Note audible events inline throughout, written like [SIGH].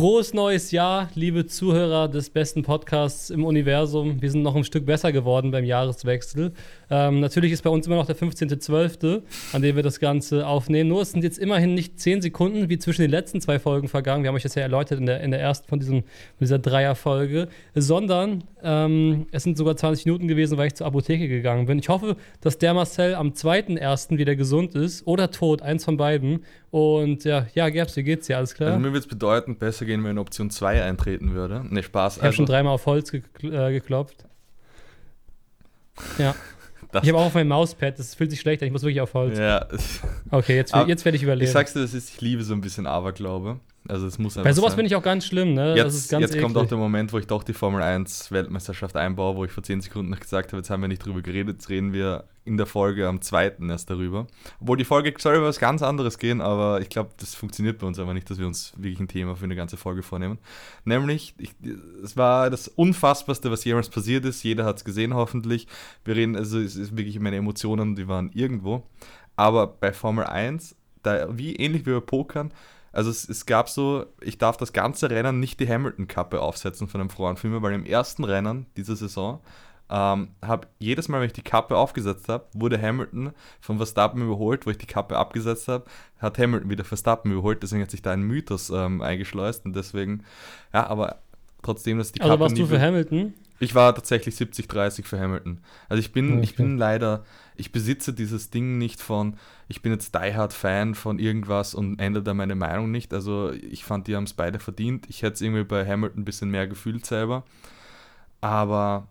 Frohes neues Jahr, liebe Zuhörer des besten Podcasts im Universum. Wir sind noch ein Stück besser geworden beim Jahreswechsel. Ähm, natürlich ist bei uns immer noch der 15.12., an dem wir das Ganze aufnehmen. Nur es sind jetzt immerhin nicht 10 Sekunden wie zwischen den letzten zwei Folgen vergangen. Wir haben euch das ja erläutert in der, in der ersten von diesem, dieser Dreierfolge. Sondern ähm, es sind sogar 20 Minuten gewesen, weil ich zur Apotheke gegangen bin. Ich hoffe, dass der Marcel am 2.1. wieder gesund ist oder tot, eins von beiden. Und ja, ja, Gerbs, wie geht's dir? Alles klar? Also mir würde es bedeuten, besser gehen, wenn Option 2 eintreten würde. Ne, Spaß. Ich habe schon dreimal auf Holz gekl äh, geklopft. Ja. [LAUGHS] Das ich habe auch auf mein Mauspad, das fühlt sich schlecht an, ich muss wirklich auf Holz. Ja. Okay, jetzt, jetzt werde ich überleben. Ich sag's dir, das ist, ich liebe so ein bisschen Aberglaube. Also es muss Bei sowas sein. bin ich auch ganz schlimm, ne? Jetzt, jetzt kommt auch der Moment, wo ich doch die Formel 1 Weltmeisterschaft einbaue, wo ich vor 10 Sekunden noch gesagt habe, jetzt haben wir nicht drüber geredet, jetzt reden wir in der Folge am 2. erst darüber. Obwohl die Folge soll über was ganz anderes gehen, aber ich glaube, das funktioniert bei uns aber nicht, dass wir uns wirklich ein Thema für eine ganze Folge vornehmen. Nämlich, ich, es war das Unfassbarste, was jemals passiert ist. Jeder hat es gesehen, hoffentlich. Wir reden, also es ist wirklich meine Emotionen, die waren irgendwo. Aber bei Formel 1, da, wie ähnlich wie bei Pokern, also es, es, gab so, ich darf das ganze Rennen nicht die Hamilton-Kappe aufsetzen von einem Frauenfilmer, weil im ersten Rennen dieser Saison ähm, habe jedes Mal, wenn ich die Kappe aufgesetzt habe, wurde Hamilton von Verstappen überholt, wo ich die Kappe abgesetzt habe, hat Hamilton wieder Verstappen überholt, deswegen hat sich da ein Mythos ähm, eingeschleust und deswegen, ja, aber trotzdem, dass die Kappe. Also warst du für Hamilton? Ich war tatsächlich 70-30 für Hamilton. Also ich bin, okay. ich bin leider, ich besitze dieses Ding nicht von, ich bin jetzt Die Hard Fan von irgendwas und ändere da meine Meinung nicht. Also ich fand, die haben es beide verdient. Ich hätte es irgendwie bei Hamilton ein bisschen mehr gefühlt selber. Aber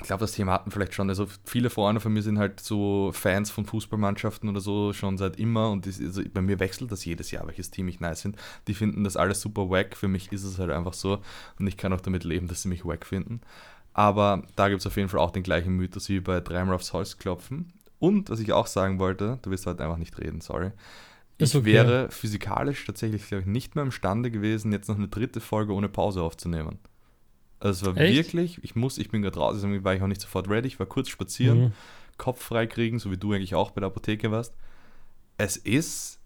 ich glaube, das Thema hatten vielleicht schon. Also viele Freunde von mir sind halt so Fans von Fußballmannschaften oder so schon seit immer und das, also bei mir wechselt das jedes Jahr, welches Team ich nice finde. Die finden das alles super wack. Für mich ist es halt einfach so und ich kann auch damit leben, dass sie mich wack finden. Aber da gibt es auf jeden Fall auch den gleichen Mythos wie bei dreimal aufs Holz klopfen. Und was ich auch sagen wollte, du wirst halt einfach nicht reden, sorry. Ich okay. wäre physikalisch tatsächlich, glaube ich, nicht mehr imstande gewesen, jetzt noch eine dritte Folge ohne Pause aufzunehmen. Also es war Echt? wirklich, ich muss, ich bin gerade raus, deswegen war ich auch nicht sofort ready, ich war kurz spazieren, mhm. Kopf frei kriegen, so wie du eigentlich auch bei der Apotheke warst. Es ist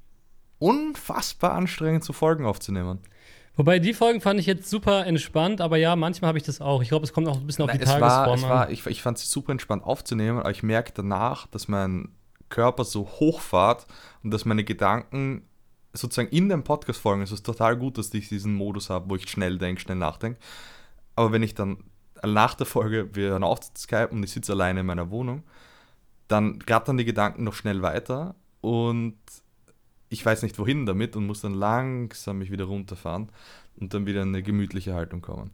unfassbar anstrengend, zu Folgen aufzunehmen. Wobei die Folgen fand ich jetzt super entspannt, aber ja, manchmal habe ich das auch. Ich glaube, es kommt auch ein bisschen auf Nein, die es Tagesform war, es war, Ich, ich fand es super entspannt aufzunehmen, aber ich merke danach, dass mein Körper so hochfahrt und dass meine Gedanken sozusagen in den Podcast folgen. Es ist total gut, dass ich diesen Modus habe, wo ich schnell denke, schnell nachdenke. Aber wenn ich dann nach der Folge, wir hören auf zu Skype und ich sitze alleine in meiner Wohnung, dann dann die Gedanken noch schnell weiter und ich weiß nicht wohin damit und muss dann langsam mich wieder runterfahren und dann wieder in eine gemütliche Haltung kommen.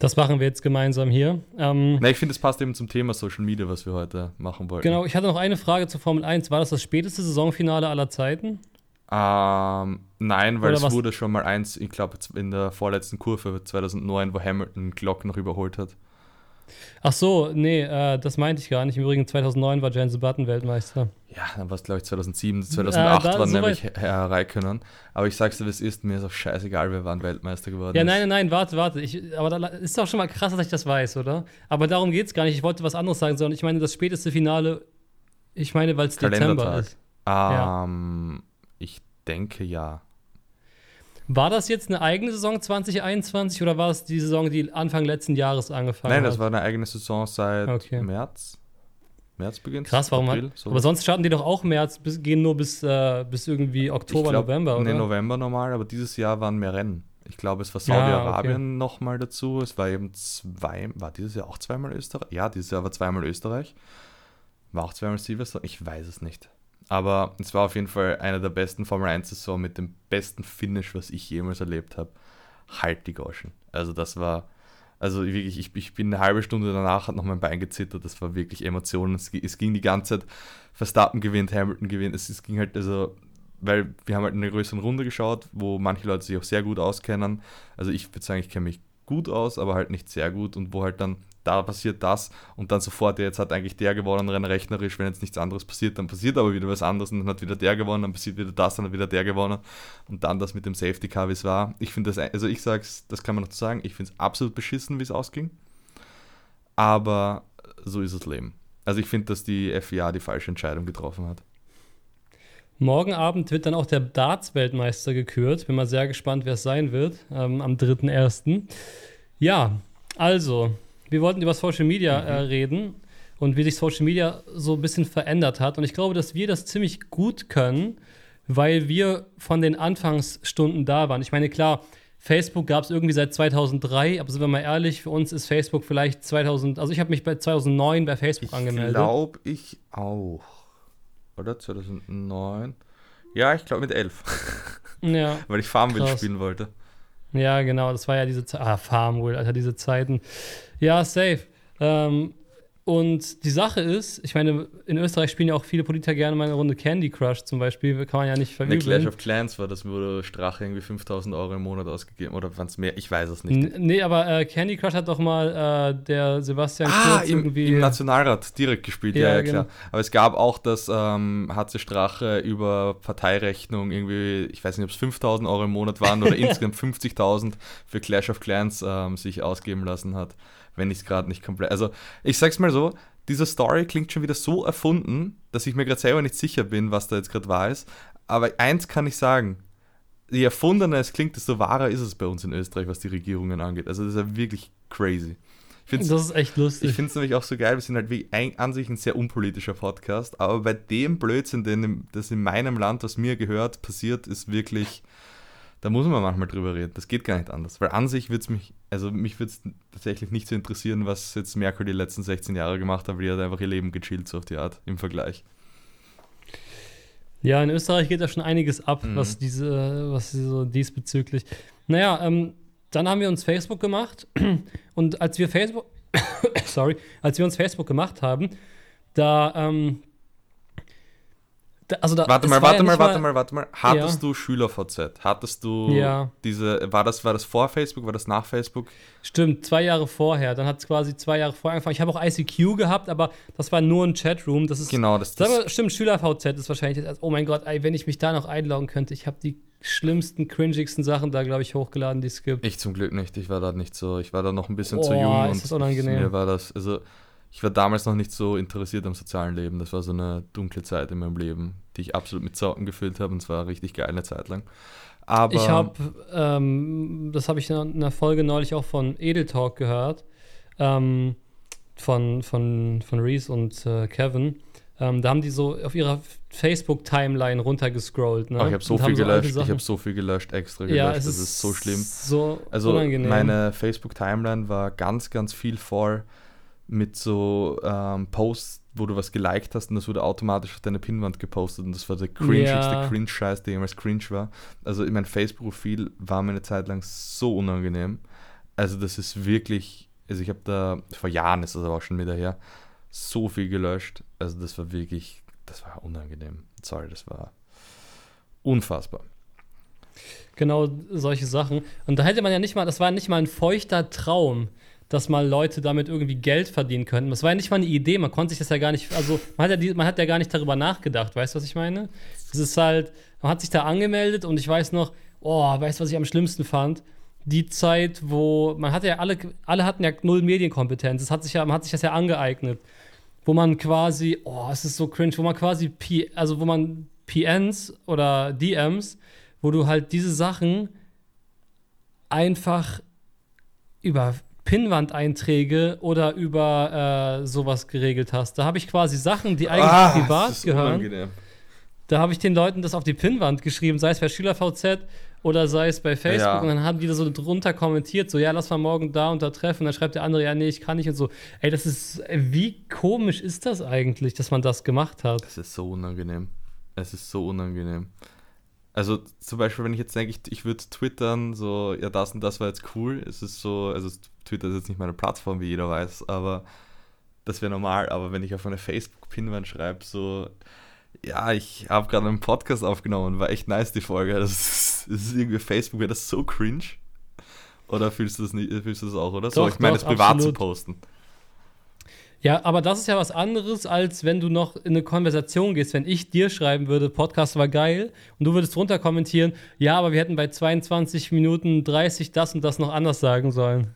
Das machen wir jetzt gemeinsam hier. Ähm, Na, ich finde, es passt eben zum Thema Social Media, was wir heute machen wollten. Genau, ich hatte noch eine Frage zur Formel 1. War das das späteste Saisonfinale aller Zeiten? Ähm, nein, weil Oder es was? wurde schon mal eins, ich glaube, in der vorletzten Kurve 2009, wo Hamilton Glock noch überholt hat. Ach so, nee, äh, das meinte ich gar nicht. Im Übrigen 2009 war Jensen Button Weltmeister. Ja, dann war es, glaube ich, 2007, 2008 äh, waren so nämlich Herr Raikönnen. Aber ich sag's dir, wie es ist, mir ist auch scheißegal, wer waren Weltmeister geworden Ja, nein, nein, nein, warte, warte. Ich, aber da ist doch schon mal krass, dass ich das weiß, oder? Aber darum geht's gar nicht. Ich wollte was anderes sagen, sondern ich meine, das späteste Finale, ich meine, weil es Dezember ist. Ähm, ja. Ich denke ja. War das jetzt eine eigene Saison 2021 oder war es die Saison, die Anfang letzten Jahres angefangen hat? Nein, das war eine eigene Saison seit okay. März. März beginnt Krass, warum April, hat, Aber sonst starten die doch auch März, bis, gehen nur bis, äh, bis irgendwie Oktober, glaub, November, oder? Nee, November normal, aber dieses Jahr waren mehr Rennen. Ich glaube, es war Saudi-Arabien ja, okay. nochmal dazu. Es war eben zwei, war dieses Jahr auch zweimal Österreich? Ja, dieses Jahr war zweimal Österreich. War auch zweimal Silvester? Ich weiß es nicht. Aber es war auf jeden Fall eine der besten Formel 1-Saison mit dem besten Finish, was ich jemals erlebt habe. Halt die Goschen. Also das war, also wirklich, ich, ich bin eine halbe Stunde danach, hat noch mein Bein gezittert, das war wirklich Emotionen. Es, es ging die ganze Zeit, Verstappen gewinnt, Hamilton gewinnt. Es, es ging halt, also, weil wir haben halt in einer größeren Runde geschaut, wo manche Leute sich auch sehr gut auskennen. Also ich würde sagen, ich kenne mich gut aus, aber halt nicht sehr gut und wo halt dann da passiert das und dann sofort, jetzt hat eigentlich der gewonnen, rein rechnerisch, wenn jetzt nichts anderes passiert, dann passiert aber wieder was anderes und dann hat wieder der gewonnen, dann passiert wieder das, dann hat wieder der gewonnen und dann das mit dem Safety Car, wie es war. Ich finde das, also ich sag's, das kann man noch sagen, ich finde es absolut beschissen, wie es ausging, aber so ist das Leben. Also ich finde, dass die FIA die falsche Entscheidung getroffen hat. Morgen Abend wird dann auch der Darts-Weltmeister gekürt. Bin mal sehr gespannt, wer es sein wird, ähm, am 3.1. Ja, also, wir wollten über Social Media äh, mhm. reden und wie sich Social Media so ein bisschen verändert hat. Und ich glaube, dass wir das ziemlich gut können, weil wir von den Anfangsstunden da waren. Ich meine, klar, Facebook gab es irgendwie seit 2003, aber sind wir mal ehrlich, für uns ist Facebook vielleicht 2000, also ich habe mich bei 2009 bei Facebook ich angemeldet. Glaube ich auch. Oder 2009? Ja, ich glaube mit 11. Ja. [LAUGHS] Weil ich Farmville spielen wollte. Ja, genau, das war ja diese Zeit. Ah, Farmville, Alter, diese Zeiten. Ja, safe. Ähm, und die Sache ist, ich meine, in Österreich spielen ja auch viele Politiker gerne mal eine Runde Candy Crush zum Beispiel, kann man ja nicht verübeln. Clash of Clans war das, wurde Strache irgendwie 5000 Euro im Monat ausgegeben oder waren es mehr? Ich weiß es nicht. N nee, aber äh, Candy Crush hat doch mal äh, der Sebastian ah, Kurz im, irgendwie. Im Nationalrat direkt gespielt, ja, ja, ja klar. Genau. Aber es gab auch das ähm, HC Strache über Parteirechnung irgendwie, ich weiß nicht, ob es 5000 Euro im Monat waren oder [LAUGHS] insgesamt 50.000 für Clash of Clans ähm, sich ausgeben lassen hat wenn ich es gerade nicht komplett. Also, ich sag's mal so: diese Story klingt schon wieder so erfunden, dass ich mir gerade selber nicht sicher bin, was da jetzt gerade wahr ist. Aber eins kann ich sagen: Je erfundener es klingt, desto wahrer ist es bei uns in Österreich, was die Regierungen angeht. Also, das ist ja wirklich crazy. das ist echt lustig. Ich finde es nämlich auch so geil, wir sind halt wie ein, an sich ein sehr unpolitischer Podcast, aber bei dem Blödsinn, den das in meinem Land, was mir gehört, passiert, ist wirklich da muss man manchmal drüber reden. Das geht gar nicht anders. Weil an sich würde es mich, also mich würde es tatsächlich nicht so interessieren, was jetzt Merkel die letzten 16 Jahre gemacht hat, weil die hat einfach ihr Leben gechillt, so auf die Art, im Vergleich. Ja, in Österreich geht da schon einiges ab, mhm. was diese, was so diesbezüglich. Naja, ähm, dann haben wir uns Facebook gemacht und als wir Facebook, [COUGHS] sorry, als wir uns Facebook gemacht haben, da ähm, also da, warte mal, warte ja mal, warte mal, warte mal. Hattest ja. du SchülerVZ? Hattest du ja. diese, war das, war das vor Facebook, war das nach Facebook? Stimmt, zwei Jahre vorher. Dann hat es quasi zwei Jahre vorher angefangen. Ich habe auch ICQ gehabt, aber das war nur ein Chatroom. Das ist, genau, das, das aber, Stimmt, SchülerVZ ist wahrscheinlich, oh mein Gott, ey, wenn ich mich da noch einloggen könnte. Ich habe die schlimmsten, cringigsten Sachen da, glaube ich, hochgeladen, die es gibt. Ich zum Glück nicht. Ich war da nicht so, ich war da noch ein bisschen oh, zu jung. Ist das unangenehm. Mir war das, also ich war damals noch nicht so interessiert am sozialen Leben. Das war so eine dunkle Zeit in meinem Leben, die ich absolut mit Zocken gefüllt habe und zwar richtig geil eine Zeit lang. Aber ich habe, ähm, das habe ich in einer Folge neulich auch von Edel Talk gehört, ähm, von, von, von Reese und äh, Kevin. Ähm, da haben die so auf ihrer Facebook-Timeline runtergescrollt. Ne? Oh, ich habe so viel so gelöscht. Ich habe so viel gelöscht, extra gelöscht. Ja, das ist, ist so schlimm. So also unangenehm. meine Facebook-Timeline war ganz, ganz viel voll mit so ähm, Posts, wo du was geliked hast und das wurde automatisch auf deine Pinwand gepostet und das war der cringigste ja. Cringe-Scheiß, der jemals cringe war. Also mein Facebook-Profil war mir eine Zeit lang so unangenehm. Also das ist wirklich, also ich habe da, vor Jahren ist das aber auch schon wieder her, so viel gelöscht. Also das war wirklich, das war unangenehm. Sorry, das war unfassbar. Genau solche Sachen. Und da hätte man ja nicht mal, das war nicht mal ein feuchter Traum, dass mal Leute damit irgendwie Geld verdienen könnten. Das war ja nicht mal eine Idee, man konnte sich das ja gar nicht, also man hat ja, man hat ja gar nicht darüber nachgedacht, weißt du, was ich meine? Es ist halt, man hat sich da angemeldet und ich weiß noch, oh, weißt du, was ich am schlimmsten fand? Die Zeit, wo, man hatte ja alle, alle hatten ja null Medienkompetenz, es hat sich ja, man hat sich das ja angeeignet, wo man quasi, oh, es ist so cringe, wo man quasi, P, also wo man PNs oder DMs, wo du halt diese Sachen einfach über Pinnwand-Einträge oder über äh, sowas geregelt hast. Da habe ich quasi Sachen, die eigentlich ah, privat gehören. Unangenehm. Da habe ich den Leuten das auf die Pinnwand geschrieben, sei es bei SchülerVZ oder sei es bei Facebook. Ja. Und dann haben die da so drunter kommentiert, so, ja, lass mal morgen da und da treffen. Und dann schreibt der andere, ja, nee, ich kann nicht und so. Ey, das ist, wie komisch ist das eigentlich, dass man das gemacht hat? Das ist so unangenehm. Es ist so unangenehm. Also zum Beispiel, wenn ich jetzt denke, ich, ich würde twittern, so, ja, das und das war jetzt cool. Es ist so, also Twitter ist jetzt nicht meine Plattform, wie jeder weiß, aber das wäre normal. Aber wenn ich auf eine Facebook-Pinwand schreibe, so, ja, ich habe gerade einen Podcast aufgenommen, war echt nice die Folge. Das ist, das ist irgendwie Facebook, wäre das so cringe? Oder fühlst du das nicht, fühlst du das auch, oder? Doch, so, ich meine, es privat zu posten. Ja, aber das ist ja was anderes, als wenn du noch in eine Konversation gehst. Wenn ich dir schreiben würde, Podcast war geil, und du würdest drunter kommentieren, ja, aber wir hätten bei 22 Minuten 30 das und das noch anders sagen sollen.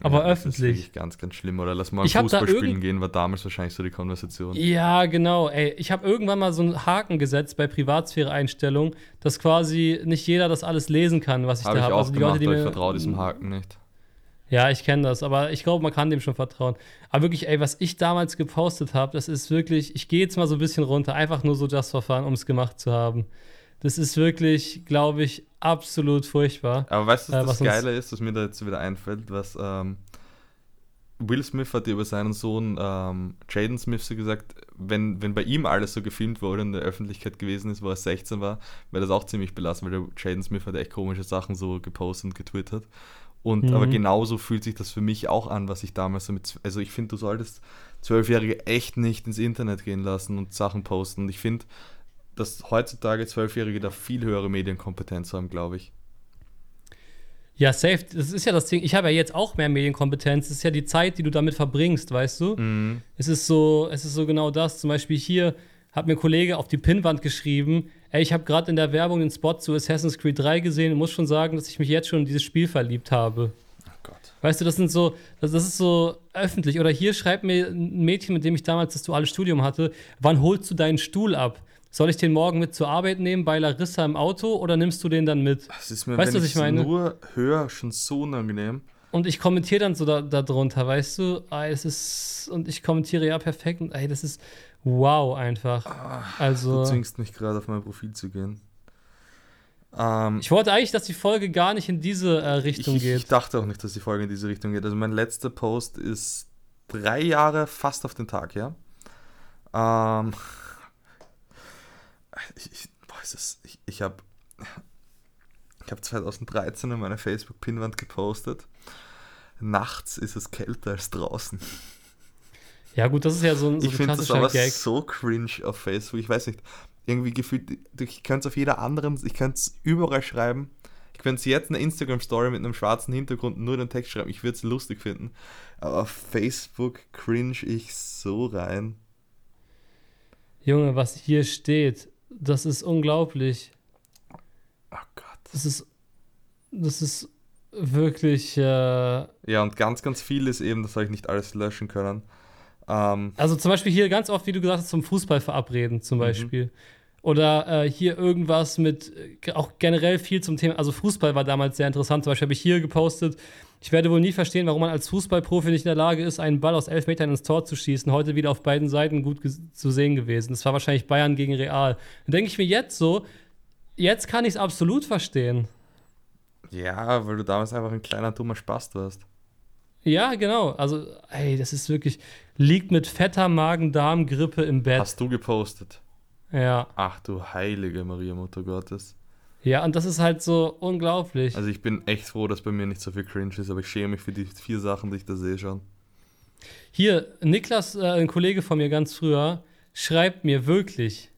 aber ja, öffentlich. Das ist ganz, ganz schlimm. Oder lass mal Fußball spielen gehen, war damals wahrscheinlich so die Konversation. Ja, genau. Ey, ich habe irgendwann mal so einen Haken gesetzt bei Privatsphäre-Einstellungen, dass quasi nicht jeder das alles lesen kann, was ich hab da habe. Also die gemacht, Leute, die mir, ich vertraue diesem Haken nicht. Ja, ich kenne das, aber ich glaube, man kann dem schon vertrauen. Aber wirklich, ey, was ich damals gepostet habe, das ist wirklich, ich gehe jetzt mal so ein bisschen runter, einfach nur so das Verfahren, um es gemacht zu haben. Das ist wirklich, glaube ich, absolut furchtbar. Aber weißt du, was äh, das Geile ist, was mir da jetzt wieder einfällt, was ähm, Will Smith hat über seinen Sohn ähm, Jaden Smith so gesagt, wenn, wenn bei ihm alles so gefilmt wurde und in der Öffentlichkeit gewesen ist, wo er 16 war, wäre das auch ziemlich belassen, weil der Jaden Smith hat echt komische Sachen so gepostet und getwittert. Und mhm. aber genauso fühlt sich das für mich auch an, was ich damals so mit. Also ich finde, du solltest Zwölfjährige echt nicht ins Internet gehen lassen und Sachen posten. Und ich finde, dass heutzutage Zwölfjährige da viel höhere Medienkompetenz haben, glaube ich. Ja, safe. Das ist ja das Ding. Ich habe ja jetzt auch mehr Medienkompetenz. Das ist ja die Zeit, die du damit verbringst, weißt du? Mhm. Es ist so, es ist so genau das. Zum Beispiel hier hat mir ein Kollege auf die Pinnwand geschrieben, ey, ich habe gerade in der Werbung den Spot zu Assassin's Creed 3 gesehen und muss schon sagen, dass ich mich jetzt schon in dieses Spiel verliebt habe. Oh Gott. Weißt du, das sind so, das, das ist so öffentlich. Oder hier schreibt mir ein Mädchen, mit dem ich damals das duale Studium hatte, wann holst du deinen Stuhl ab? Soll ich den morgen mit zur Arbeit nehmen bei Larissa im Auto oder nimmst du den dann mit? Das ist mir, weißt, wenn was ich meine? nur höre, schon so unangenehm. Und ich kommentiere dann so darunter, da weißt du, ah, es ist, und ich kommentiere ja perfekt und ey, das ist wow einfach. Ach, also, du zwingst mich gerade auf mein Profil zu gehen. Ähm, ich wollte eigentlich, dass die Folge gar nicht in diese äh, Richtung ich, geht. Ich dachte auch nicht, dass die Folge in diese Richtung geht. Also mein letzter Post ist drei Jahre fast auf den Tag, ja. Ähm, [LAUGHS] ich, ich, boah, ich, ich habe ich hab 2013 in meiner Facebook-Pinwand gepostet. Nachts ist es kälter als draußen. Ja, gut, das ist ja so ein, so ich finde das aber Gag. so cringe auf Facebook. Ich weiß nicht, irgendwie gefühlt, ich könnte es auf jeder anderen, ich könnte es überall schreiben. Ich könnte es jetzt eine Instagram-Story mit einem schwarzen Hintergrund nur den Text schreiben. Ich würde es lustig finden. Aber auf Facebook cringe ich so rein. Junge, was hier steht, das ist unglaublich. Oh Gott. Das ist, das ist wirklich. Äh ja, und ganz, ganz viel ist eben, das habe ich nicht alles löschen können. Ähm, also zum Beispiel hier ganz oft, wie du gesagt hast, zum Fußball verabreden zum mhm. Beispiel. Mhm. Oder äh, hier irgendwas mit, äh, auch generell viel zum Thema, also Fußball war damals sehr interessant. Zum Beispiel habe ich hier gepostet, ich werde wohl nie verstehen, warum man als Fußballprofi nicht in der Lage ist, einen Ball aus elf Metern ins Tor zu schießen. Heute wieder auf beiden Seiten gut zu sehen gewesen. Das war wahrscheinlich Bayern gegen Real. Dann denke ich mir jetzt so, jetzt kann ich es absolut verstehen. Ja, weil du damals einfach ein kleiner dummer Spaß warst. Ja, genau. Also, ey, das ist wirklich, liegt mit fetter Magen-Darm-Grippe im Bett. Hast du gepostet? Ja. Ach du heilige Maria, Mutter Gottes. Ja, und das ist halt so unglaublich. Also ich bin echt froh, dass bei mir nicht so viel Cringe ist, aber ich schäme mich für die vier Sachen, die ich da sehe schon. Hier, Niklas, äh, ein Kollege von mir ganz früher, schreibt mir wirklich,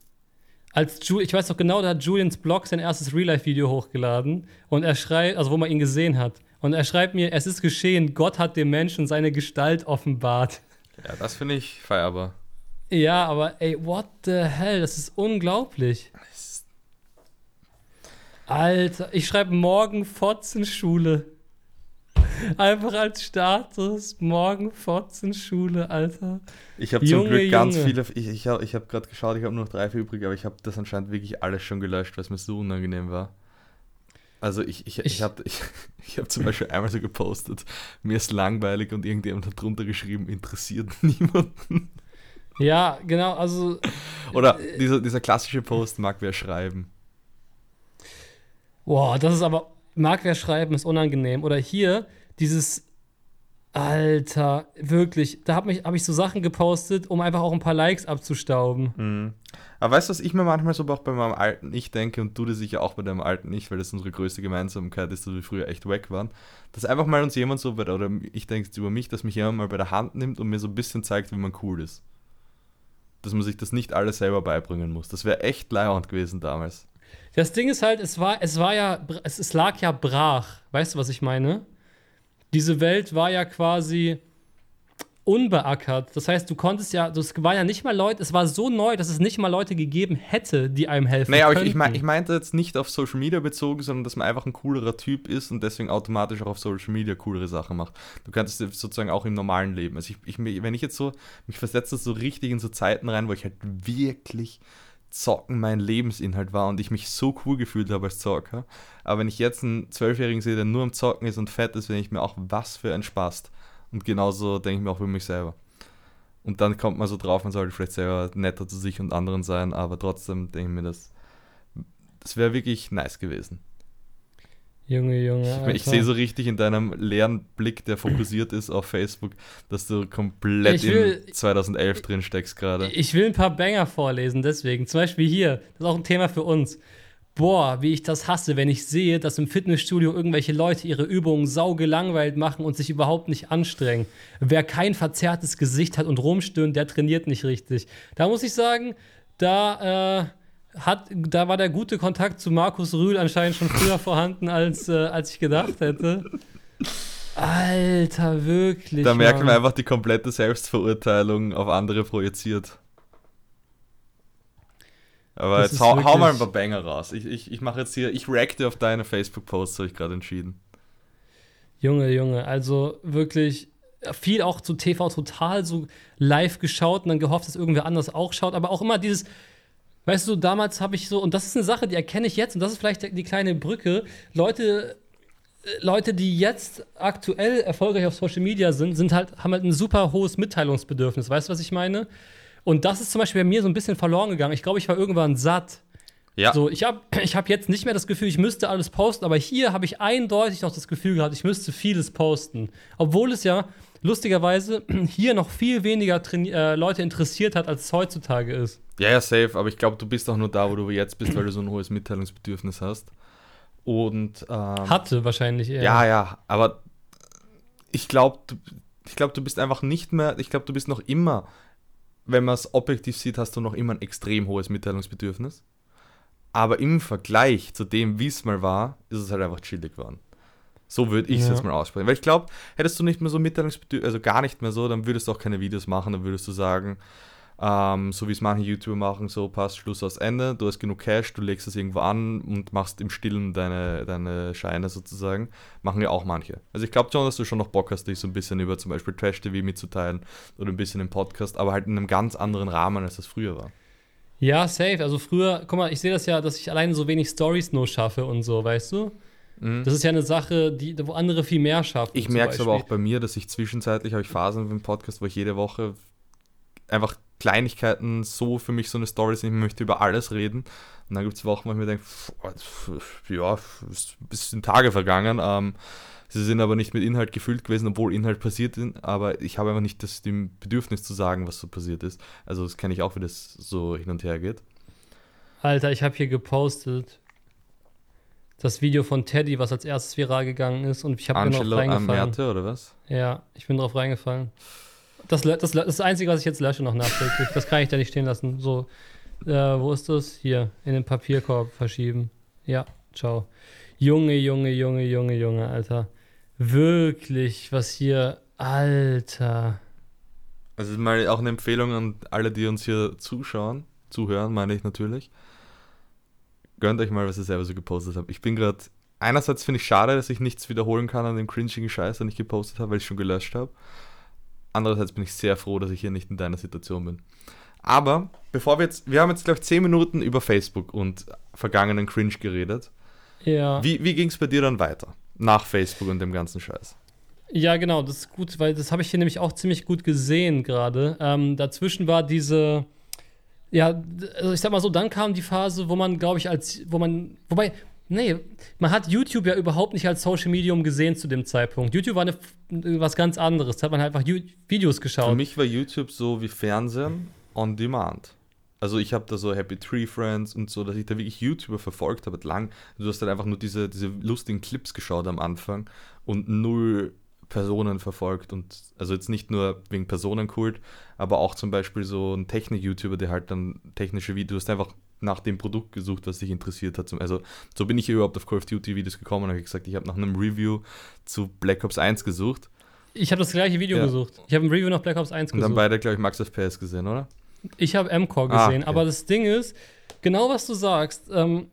als Ju ich weiß doch genau, da hat Julians Blog sein erstes Real-Life-Video hochgeladen und er schreibt, also wo man ihn gesehen hat. Und er schreibt mir, es ist geschehen, Gott hat dem Menschen seine Gestalt offenbart. Ja, das finde ich feierbar. Ja, aber ey, what the hell, das ist unglaublich. Alter, ich schreibe morgen Fotzenschule. Einfach als Status, morgen Fotzenschule, Alter. Ich habe zum Glück ganz Junge. viele, ich, ich habe ich hab gerade geschaut, ich habe nur noch drei für übrig, aber ich habe das anscheinend wirklich alles schon gelöscht, weil es mir so unangenehm war. Also ich, ich, ich, ich habe ich, [LAUGHS] ich hab zum Beispiel einmal so gepostet, mir ist langweilig und irgendjemand hat drunter geschrieben, interessiert [LAUGHS] niemanden. Ja, genau, also. Oder dieser, dieser klassische Post, mag wer schreiben. Boah, das ist aber, mag wer schreiben, ist unangenehm. Oder hier, dieses Alter, wirklich, da habe hab ich so Sachen gepostet, um einfach auch ein paar Likes abzustauben. Mhm. Aber weißt du, was ich mir manchmal so auch bei meinem alten Ich denke und du dir sicher auch bei deinem alten Ich, weil das unsere größte Gemeinsamkeit ist, dass wir früher echt weg waren, dass einfach mal uns jemand so, oder ich denke über mich, dass mich jemand mal bei der Hand nimmt und mir so ein bisschen zeigt, wie man cool ist. Dass man sich das nicht alles selber beibringen muss. Das wäre echt leiernd gewesen damals. Das Ding ist halt, es war, es war ja, es, es lag ja brach. Weißt du, was ich meine? Diese Welt war ja quasi unbeackert. Das heißt, du konntest ja, das war ja nicht mal Leute, es war so neu, dass es nicht mal Leute gegeben hätte, die einem helfen naja, könnten. Naja, ich, ich meinte jetzt nicht auf Social Media bezogen, sondern dass man einfach ein coolerer Typ ist und deswegen automatisch auch auf Social Media coolere Sachen macht. Du kannst es sozusagen auch im normalen Leben. Also ich, ich, wenn ich jetzt so, mich versetze so richtig in so Zeiten rein, wo ich halt wirklich Zocken mein Lebensinhalt war und ich mich so cool gefühlt habe als Zocker. Aber wenn ich jetzt einen Zwölfjährigen sehe, der nur am Zocken ist und fett ist, denke ich mir auch, was für ein Spaß. Und genauso denke ich mir auch über mich selber. Und dann kommt man so drauf, man sollte vielleicht selber netter zu sich und anderen sein, aber trotzdem denke ich mir, das, das wäre wirklich nice gewesen. Junge, Junge. Ich, ich sehe so richtig in deinem leeren Blick, der fokussiert ist auf Facebook, dass du komplett will, in 2011 drin steckst gerade. Ich will ein paar Banger vorlesen, deswegen. Zum Beispiel hier, das ist auch ein Thema für uns boah, wie ich das hasse, wenn ich sehe, dass im Fitnessstudio irgendwelche Leute ihre Übungen saugelangweilt machen und sich überhaupt nicht anstrengen. Wer kein verzerrtes Gesicht hat und rumstöhnt, der trainiert nicht richtig. Da muss ich sagen, da, äh, hat, da war der gute Kontakt zu Markus Rühl anscheinend schon früher vorhanden, als, äh, als ich gedacht hätte. Alter, wirklich. Da merken wir einfach die komplette Selbstverurteilung auf andere projiziert. Aber das jetzt hau, hau, mal ein paar Banger raus. Ich, ich, ich mache jetzt hier, ich reacte auf deine Facebook-Posts, habe ich gerade entschieden. Junge, Junge, also wirklich viel auch zu TV total so live geschaut und dann gehofft, dass irgendwer anders auch schaut, aber auch immer dieses, weißt du, damals habe ich so, und das ist eine Sache, die erkenne ich jetzt, und das ist vielleicht die kleine Brücke, Leute, Leute, die jetzt aktuell erfolgreich auf Social Media sind, sind halt, haben halt ein super hohes Mitteilungsbedürfnis. Weißt du, was ich meine? Und das ist zum Beispiel bei mir so ein bisschen verloren gegangen. Ich glaube, ich war irgendwann satt. Ja. So, ich habe [CLEARS THROAT] ich hab jetzt nicht mehr das Gefühl, ich müsste alles posten, aber hier habe ich eindeutig noch das Gefühl gehabt, ich müsste vieles posten. Obwohl es ja lustigerweise [CLEARS THROAT] hier noch viel weniger äh, Leute interessiert hat, als es heutzutage ist. Ja, ja, safe, aber ich glaube, du bist auch nur da, wo du jetzt bist, weil du so ein hohes Mitteilungsbedürfnis hast. Und ähm, hatte wahrscheinlich eher. Ja, ja, aber ich glaube, du, ich glaube, du bist einfach nicht mehr, ich glaube, du bist noch immer wenn man es objektiv sieht, hast du noch immer ein extrem hohes Mitteilungsbedürfnis. Aber im Vergleich zu dem, wie es mal war, ist es halt einfach chillig geworden. So würde ich es ja. jetzt mal aussprechen. Weil ich glaube, hättest du nicht mehr so Mitteilungsbedürfnis, also gar nicht mehr so, dann würdest du auch keine Videos machen, dann würdest du sagen, ähm, so wie es manche YouTuber machen, so passt Schluss aus Ende, du hast genug Cash, du legst es irgendwo an und machst im Stillen deine, deine Scheine sozusagen. Machen ja auch manche. Also ich glaube schon, dass du schon noch Bock hast, dich so ein bisschen über zum Beispiel Trash-TV mitzuteilen oder ein bisschen im Podcast, aber halt in einem ganz anderen Rahmen, als das früher war. Ja, safe. Also früher, guck mal, ich sehe das ja, dass ich alleine so wenig Stories nur schaffe und so, weißt du? Mhm. Das ist ja eine Sache, die, wo andere viel mehr schaffen. Ich merke es aber auch bei mir, dass ich zwischenzeitlich habe ich Phasen im Podcast, wo ich jede Woche einfach Kleinigkeiten so für mich so eine Story sind, ich möchte über alles reden. Und dann gibt es Wochen, wo ich mir denke, ja, es sind Tage vergangen. Ähm, sie sind aber nicht mit Inhalt gefüllt gewesen, obwohl Inhalt passiert ist. Aber ich habe einfach nicht das Bedürfnis zu sagen, was so passiert ist. Also das kenne ich auch, wie das so hin und her geht. Alter, ich habe hier gepostet das Video von Teddy, was als erstes viral gegangen ist. Und ich habe mir noch reingefallen. Amerte, oder was? Ja, ich bin drauf reingefallen. Das, das, das, das Einzige, was ich jetzt lösche, noch nachträglich. Das kann ich da nicht stehen lassen. So, äh, wo ist das? Hier, in den Papierkorb verschieben. Ja, ciao. Junge, Junge, Junge, Junge, Junge, Alter. Wirklich, was hier. Alter. Also mal auch eine Empfehlung an alle, die uns hier zuschauen, zuhören, meine ich natürlich. Gönnt euch mal, was ihr selber so gepostet habt. Ich bin gerade. Einerseits finde ich schade, dass ich nichts wiederholen kann an dem cringigen Scheiß, den ich gepostet habe, weil ich schon gelöscht habe. Andererseits bin ich sehr froh, dass ich hier nicht in deiner Situation bin. Aber bevor wir jetzt, wir haben jetzt, glaube ich, 10 Minuten über Facebook und vergangenen Cringe geredet. Ja. Wie, wie ging es bei dir dann weiter? Nach Facebook und dem ganzen Scheiß? Ja, genau, das ist gut, weil das habe ich hier nämlich auch ziemlich gut gesehen gerade. Ähm, dazwischen war diese, ja, also ich sag mal so, dann kam die Phase, wo man, glaube ich, als, wo man, wobei, Nee, man hat YouTube ja überhaupt nicht als Social Medium gesehen zu dem Zeitpunkt. YouTube war eine, was ganz anderes. Da hat man halt einfach Videos geschaut. Für mich war YouTube so wie Fernsehen on Demand. Also ich habe da so Happy Tree Friends und so, dass ich da wirklich YouTuber verfolgt habe lang. Du hast halt einfach nur diese, diese lustigen Clips geschaut am Anfang und null Personen verfolgt und also jetzt nicht nur wegen Personenkult, aber auch zum Beispiel so ein Technik-YouTuber, der halt dann technische Videos einfach nach dem Produkt gesucht, was dich interessiert hat. Also so bin ich überhaupt auf Call of Duty Videos gekommen und habe gesagt, ich habe nach einem Review zu Black Ops 1 gesucht. Ich habe das gleiche Video ja. gesucht. Ich habe ein Review nach Black Ops 1 gesucht. Und dann beide, glaube ich, Max FPS gesehen, oder? Ich habe M-Core ah, gesehen. Ah, okay. Aber das Ding ist, genau was du sagst, ähm,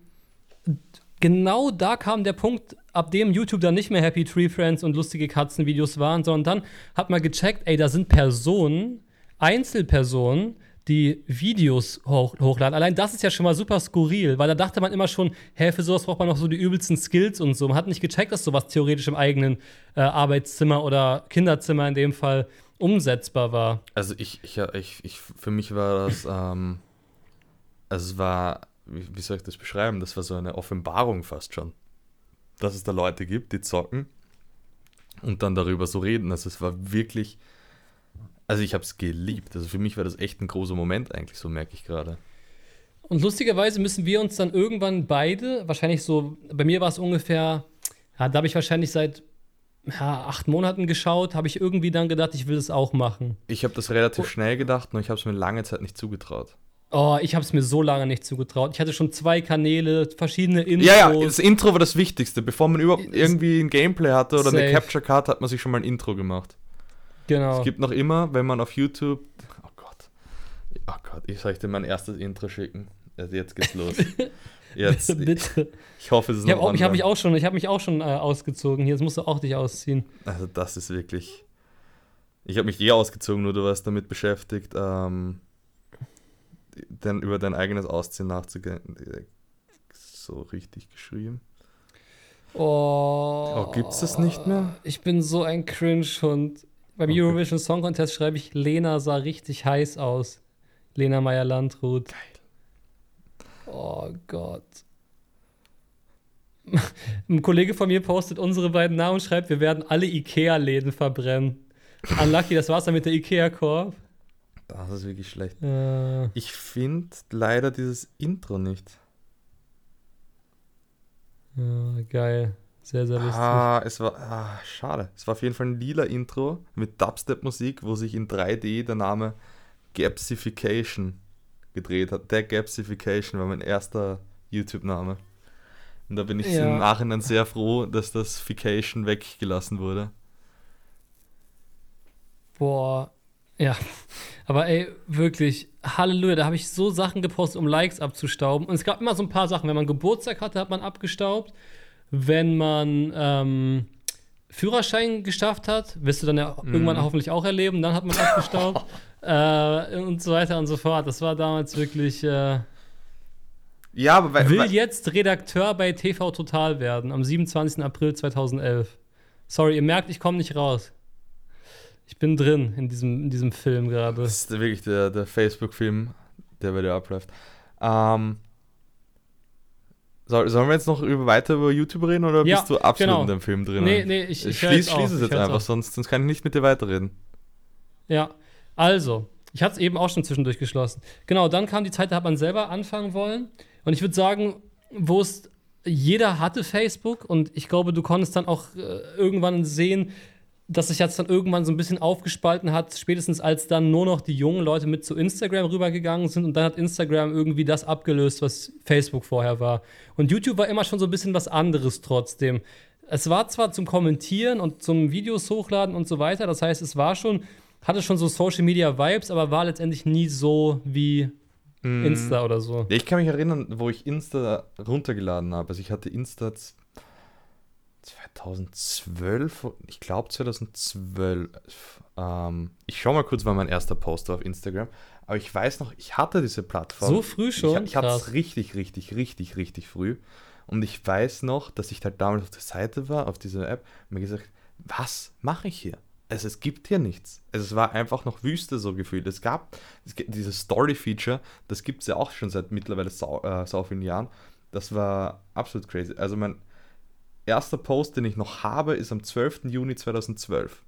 genau da kam der Punkt, ab dem YouTube dann nicht mehr Happy Tree Friends und lustige Katzenvideos waren, sondern dann hat man gecheckt, ey, da sind Personen, Einzelpersonen, die Videos hoch, hochladen. Allein das ist ja schon mal super skurril, weil da dachte man immer schon, hä, für sowas braucht man noch so die übelsten Skills und so. Man hat nicht gecheckt, dass sowas theoretisch im eigenen äh, Arbeitszimmer oder Kinderzimmer in dem Fall umsetzbar war. Also ich, ich, ich, ich für mich war das, [LAUGHS] ähm, also es war, wie, wie soll ich das beschreiben? Das war so eine Offenbarung fast schon. Dass es da Leute gibt, die zocken und dann darüber so reden. Also es war wirklich also ich habe es geliebt. Also für mich war das echt ein großer Moment eigentlich, so merke ich gerade. Und lustigerweise müssen wir uns dann irgendwann beide, wahrscheinlich so, bei mir war es ungefähr, ja, da habe ich wahrscheinlich seit ja, acht Monaten geschaut, habe ich irgendwie dann gedacht, ich will es auch machen. Ich habe das relativ oh. schnell gedacht, nur ich habe es mir lange Zeit nicht zugetraut. Oh, ich habe es mir so lange nicht zugetraut. Ich hatte schon zwei Kanäle, verschiedene Intros. Ja, ja, das Intro war das Wichtigste. Bevor man überhaupt irgendwie ein Gameplay hatte oder Safe. eine Capture Card, hat man sich schon mal ein Intro gemacht. Genau. Es gibt noch immer, wenn man auf YouTube. Oh Gott. Oh Gott, ich soll dir mein erstes Intro schicken. Also jetzt geht's los. [LAUGHS] Jetzt. Bitte. Ich hoffe, es ist ich noch auch, Ich habe mich auch schon, ich habe mich auch schon äh, ausgezogen. Jetzt musst du auch dich ausziehen. Also das ist wirklich. Ich habe mich eh ausgezogen, nur du warst damit beschäftigt, ähm, denn über dein eigenes Ausziehen nachzugehen. So richtig geschrieben. Oh, oh gibt's das nicht mehr? Ich bin so ein Cringe-Hund. Beim okay. Eurovision Song Contest schreibe ich, Lena sah richtig heiß aus. Lena Meyer-Landrut. Geil. Oh Gott. [LAUGHS] Ein Kollege von mir postet unsere beiden Namen und schreibt, wir werden alle Ikea-Läden verbrennen. Unlucky, das war's dann mit der Ikea-Korb. Das ist wirklich schlecht. Äh. Ich finde leider dieses Intro nicht. Ja, geil. Sehr, sehr lustig. Ah, es war, ah, schade. Es war auf jeden Fall ein lila Intro mit Dubstep-Musik, wo sich in 3D der Name Gapsification gedreht hat. Der Gapsification war mein erster YouTube-Name. Und da bin ich ja. im Nachhinein sehr froh, dass das Fication weggelassen wurde. Boah, ja. Aber ey, wirklich, Halleluja, da habe ich so Sachen gepostet, um Likes abzustauben. Und es gab immer so ein paar Sachen. Wenn man Geburtstag hatte, hat man abgestaubt wenn man ähm, Führerschein geschafft hat, wirst du dann ja mhm. irgendwann hoffentlich auch erleben, dann hat man abgestaubt [LAUGHS] äh, und so weiter und so fort. Das war damals wirklich. Äh, ja, aber weil, will jetzt Redakteur bei TV Total werden am 27. April 2011. Sorry, ihr merkt, ich komme nicht raus. Ich bin drin in diesem, in diesem Film gerade. Das ist wirklich der, der Facebook-Film, der bei dir abläuft. Ähm, soll, sollen wir jetzt noch über, weiter über YouTube reden oder ja, bist du absolut genau. in dem Film drin? Nee, nee, ich, ich Schließ, schließe es jetzt einfach, sonst, sonst kann ich nicht mit dir weiterreden. Ja, also, ich hatte es eben auch schon zwischendurch geschlossen. Genau, dann kam die Zeit, da hat man selber anfangen wollen. Und ich würde sagen, wo es jeder hatte Facebook und ich glaube, du konntest dann auch äh, irgendwann sehen, dass sich jetzt dann irgendwann so ein bisschen aufgespalten hat, spätestens als dann nur noch die jungen Leute mit zu Instagram rübergegangen sind und dann hat Instagram irgendwie das abgelöst, was Facebook vorher war. Und YouTube war immer schon so ein bisschen was anderes trotzdem. Es war zwar zum Kommentieren und zum Videos hochladen und so weiter, das heißt, es war schon, hatte schon so Social Media Vibes, aber war letztendlich nie so wie mm. Insta oder so. Ich kann mich erinnern, wo ich Insta runtergeladen habe. Also ich hatte Insta 2012, ich glaube 2012. Ähm, ich schaue mal kurz, wann mein erster Post war auf Instagram. Aber ich weiß noch, ich hatte diese Plattform. So früh schon? Ich, ich hatte es richtig, richtig, richtig, richtig früh. Und ich weiß noch, dass ich halt damals auf der Seite war, auf dieser App, und mir gesagt, was mache ich hier? Also es gibt hier nichts. Also es war einfach noch Wüste so gefühlt. Es gab dieses Story-Feature, das gibt es ja auch schon seit mittlerweile so, äh, so vielen Jahren. Das war absolut crazy. Also mein, erster Post, den ich noch habe, ist am 12. Juni 2012.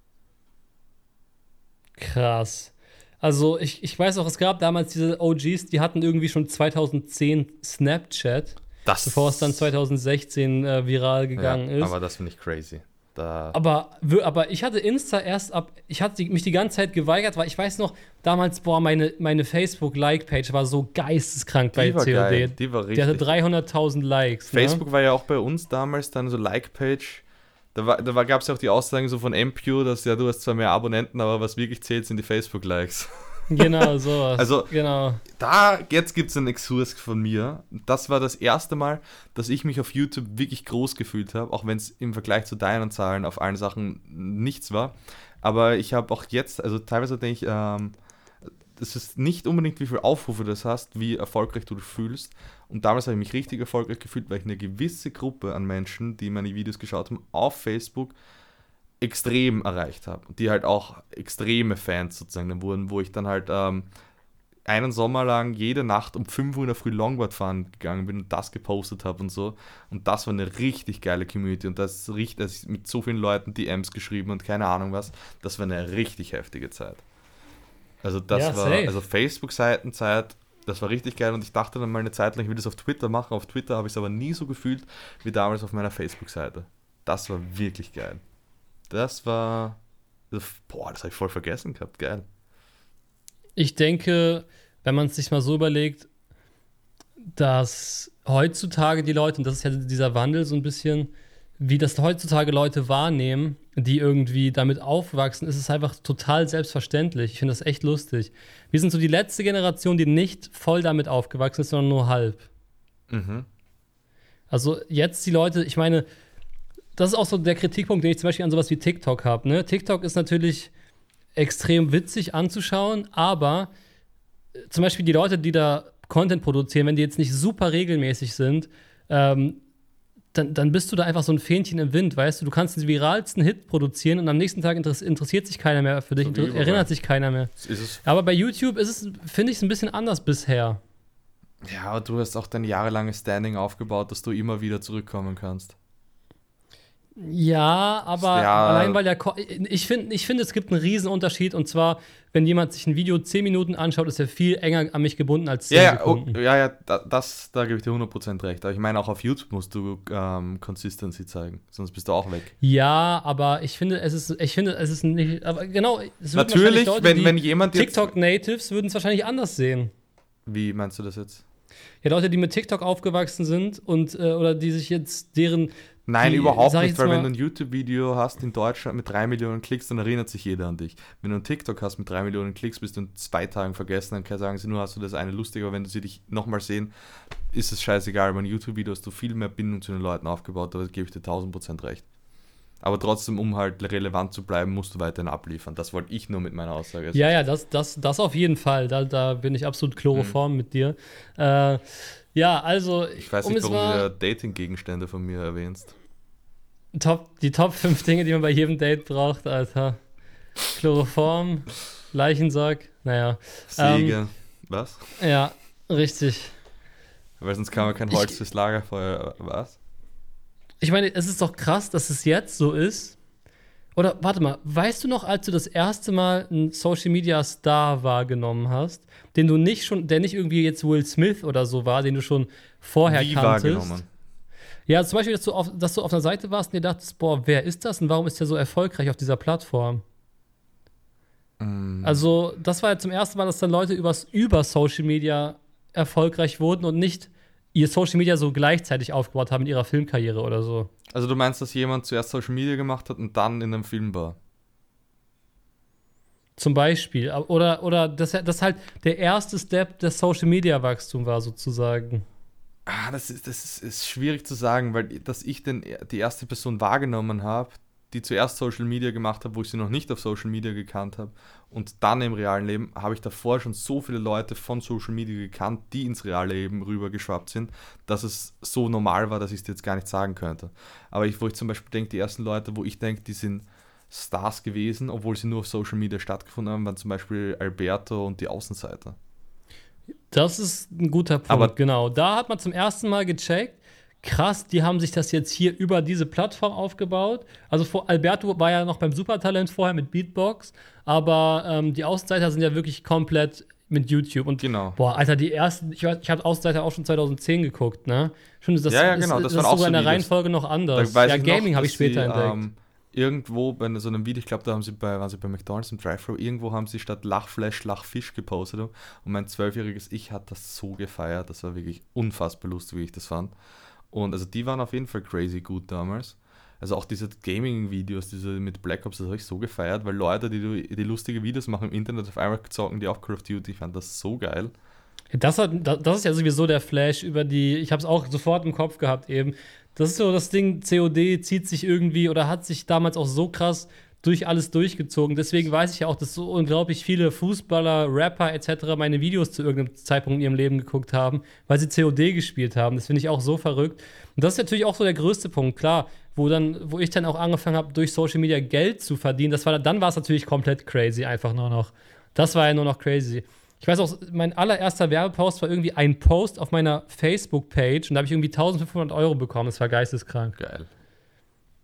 Krass. Also ich, ich weiß auch, es gab damals diese OGs, die hatten irgendwie schon 2010 Snapchat, das bevor es dann 2016 äh, viral gegangen ja, ist. Aber das finde ich crazy. Da aber, aber ich hatte Insta erst ab, ich hatte mich die ganze Zeit geweigert, weil ich weiß noch, damals, boah, meine, meine Facebook-Like-Page war so geisteskrank die bei COD. Geil. Die war richtig. Die hatte 300.000 Likes. Ne? Facebook ne? war ja auch bei uns damals dann so Like-Page Da, war, da gab es ja auch die Aussagen so von MPU, dass ja, du hast zwar mehr Abonnenten, aber was wirklich zählt, sind die Facebook-Likes. [LAUGHS] Genau, [LAUGHS] sowas. Also, genau. da, jetzt gibt es einen Exkurs von mir. Das war das erste Mal, dass ich mich auf YouTube wirklich groß gefühlt habe, auch wenn es im Vergleich zu deinen Zahlen auf allen Sachen nichts war. Aber ich habe auch jetzt, also teilweise denke ich, ähm, das ist nicht unbedingt, wie viele Aufrufe du das hast, wie erfolgreich du dich fühlst. Und damals habe ich mich richtig erfolgreich gefühlt, weil ich eine gewisse Gruppe an Menschen, die meine Videos geschaut haben, auf Facebook extrem erreicht habe. Die halt auch extreme Fans sozusagen wurden, wo ich dann halt ähm, einen Sommer lang jede Nacht um 5 Uhr in der Früh Longboard fahren gegangen bin und das gepostet habe und so. Und das war eine richtig geile Community und das richtig, also mit so vielen Leuten DMs geschrieben und keine Ahnung was. Das war eine richtig heftige Zeit. Also das ja, war, safe. also Facebook-Seitenzeit, das war richtig geil und ich dachte dann mal eine Zeit lang, ich will das auf Twitter machen. Auf Twitter habe ich es aber nie so gefühlt wie damals auf meiner Facebook-Seite. Das war wirklich geil. Das war. Boah, das habe ich voll vergessen gehabt. Geil. Ich denke, wenn man es sich mal so überlegt, dass heutzutage die Leute, und das ist ja dieser Wandel so ein bisschen, wie das heutzutage Leute wahrnehmen, die irgendwie damit aufwachsen, ist es einfach total selbstverständlich. Ich finde das echt lustig. Wir sind so die letzte Generation, die nicht voll damit aufgewachsen ist, sondern nur halb. Mhm. Also jetzt die Leute, ich meine, das ist auch so der Kritikpunkt, den ich zum Beispiel an sowas wie TikTok habe. Ne? TikTok ist natürlich extrem witzig anzuschauen, aber äh, zum Beispiel die Leute, die da Content produzieren, wenn die jetzt nicht super regelmäßig sind, ähm, dann, dann bist du da einfach so ein Fähnchen im Wind, weißt du? Du kannst den viralsten Hit produzieren und am nächsten Tag interessiert sich keiner mehr für dich, so erinnert sich keiner mehr. Aber bei YouTube ist es, finde ich, ein bisschen anders bisher. Ja, aber du hast auch dein jahrelanges Standing aufgebaut, dass du immer wieder zurückkommen kannst. Ja, aber ja. allein weil der. Ko ich finde, ich find, es gibt einen riesen Unterschied und zwar, wenn jemand sich ein Video 10 Minuten anschaut, ist er viel enger an mich gebunden als 10 ja, Sekunden. Oh, ja, ja, das, da gebe ich dir 100% recht. Aber ich meine, auch auf YouTube musst du ähm, Consistency zeigen, sonst bist du auch weg. Ja, aber ich finde, es ist, ich finde, es ist nicht. Aber genau, es Natürlich, Leute, wenn, wenn jemand. TikTok-Natives würden es wahrscheinlich anders sehen. Wie meinst du das jetzt? Ja, Leute, die mit TikTok aufgewachsen sind und äh, oder die sich jetzt deren Nein, die, überhaupt nicht, weil wenn du ein YouTube-Video hast in Deutschland mit drei Millionen Klicks, dann erinnert sich jeder an dich. Wenn du ein TikTok hast mit drei Millionen Klicks, bist du in zwei Tagen vergessen, dann kann sagen sie nur, hast du das eine lustig, aber wenn du sie dich nochmal sehen, ist es scheißegal. Bei einem YouTube-Video hast du viel mehr Bindung zu den Leuten aufgebaut, da gebe ich dir 1000% recht. Aber trotzdem, um halt relevant zu bleiben, musst du weiterhin abliefern. Das wollte ich nur mit meiner Aussage sagen. Ja, ja, das, das, das auf jeden Fall. Da, da bin ich absolut chloroform mhm. mit dir. Äh, ja, also. Ich weiß nicht, um warum du Dating-Gegenstände von mir erwähnst. Top, die Top 5 Dinge, die man bei jedem Date braucht, Alter. Chloroform, Leichensack, naja. Säge. Ähm, was? Ja, richtig. Weil sonst kann man kein Holz ich, fürs Lagerfeuer. Was? Ich meine, es ist doch krass, dass es jetzt so ist. Oder warte mal, weißt du noch, als du das erste Mal einen Social Media Star wahrgenommen hast, den du nicht schon, der nicht irgendwie jetzt Will Smith oder so war, den du schon vorher Wie kanntest? Wahrgenommen? Ja, zum Beispiel, dass du, auf, dass du auf einer Seite warst und dir dachtest, boah, wer ist das und warum ist der so erfolgreich auf dieser Plattform? Mm. Also, das war ja zum ersten Mal, dass dann Leute übers, über Social Media erfolgreich wurden und nicht ihr Social Media so gleichzeitig aufgebaut haben in ihrer Filmkarriere oder so. Also, du meinst, dass jemand zuerst Social Media gemacht hat und dann in einem Film war? Zum Beispiel. Oder, oder dass das halt der erste Step des Social Media Wachstum war, sozusagen. Ah, das ist, das ist, ist schwierig zu sagen, weil dass ich den, die erste Person wahrgenommen habe, die zuerst Social Media gemacht hat, wo ich sie noch nicht auf Social Media gekannt habe. Und dann im realen Leben habe ich davor schon so viele Leute von Social Media gekannt, die ins reale Leben rübergeschwappt sind, dass es so normal war, dass ich es dir jetzt gar nicht sagen könnte. Aber ich, wo ich zum Beispiel denke, die ersten Leute, wo ich denke, die sind Stars gewesen, obwohl sie nur auf Social Media stattgefunden haben, waren zum Beispiel Alberto und die Außenseiter. Das ist ein guter Punkt, Aber genau. Da hat man zum ersten Mal gecheckt, krass, die haben sich das jetzt hier über diese Plattform aufgebaut. Also vor, Alberto war ja noch beim Supertalent vorher mit Beatbox, aber ähm, die Außenseiter sind ja wirklich komplett mit YouTube. Und genau. boah, Alter, die ersten, ich, ich habe Außenseiter auch schon 2010 2010 geguckt, ne? Schon, das, ja, ja, genau. Das, das, ist sogar in der Reihenfolge noch anders. Ja, Gaming habe ich später sie, entdeckt. Ähm, irgendwo bei so einem Video, ich glaube, da haben sie bei, waren sie bei McDonalds im Drive-Thru, irgendwo haben sie statt Lachflash Lachfisch gepostet. Und mein zwölfjähriges Ich hat das so gefeiert. Das war wirklich unfassbar lustig, wie ich das fand. Und also die waren auf jeden Fall crazy gut damals. Also auch diese Gaming-Videos, diese mit Black Ops, das habe ich so gefeiert, weil Leute, die, die lustige Videos machen im Internet auf einmal zocken, die auch Call of Duty, ich fand das so geil. Das, hat, das ist ja sowieso der Flash über die, ich habe es auch sofort im Kopf gehabt eben. Das ist so das Ding, COD zieht sich irgendwie oder hat sich damals auch so krass durch alles durchgezogen. Deswegen weiß ich ja auch, dass so unglaublich viele Fußballer, Rapper etc. meine Videos zu irgendeinem Zeitpunkt in ihrem Leben geguckt haben, weil sie COD gespielt haben. Das finde ich auch so verrückt. Und das ist natürlich auch so der größte Punkt, klar, wo dann, wo ich dann auch angefangen habe, durch Social Media Geld zu verdienen. Das war dann war es natürlich komplett crazy, einfach nur noch. Das war ja nur noch crazy. Ich weiß auch, mein allererster Werbepost war irgendwie ein Post auf meiner Facebook-Page und da habe ich irgendwie 1500 Euro bekommen. Das war geisteskrank. Geil.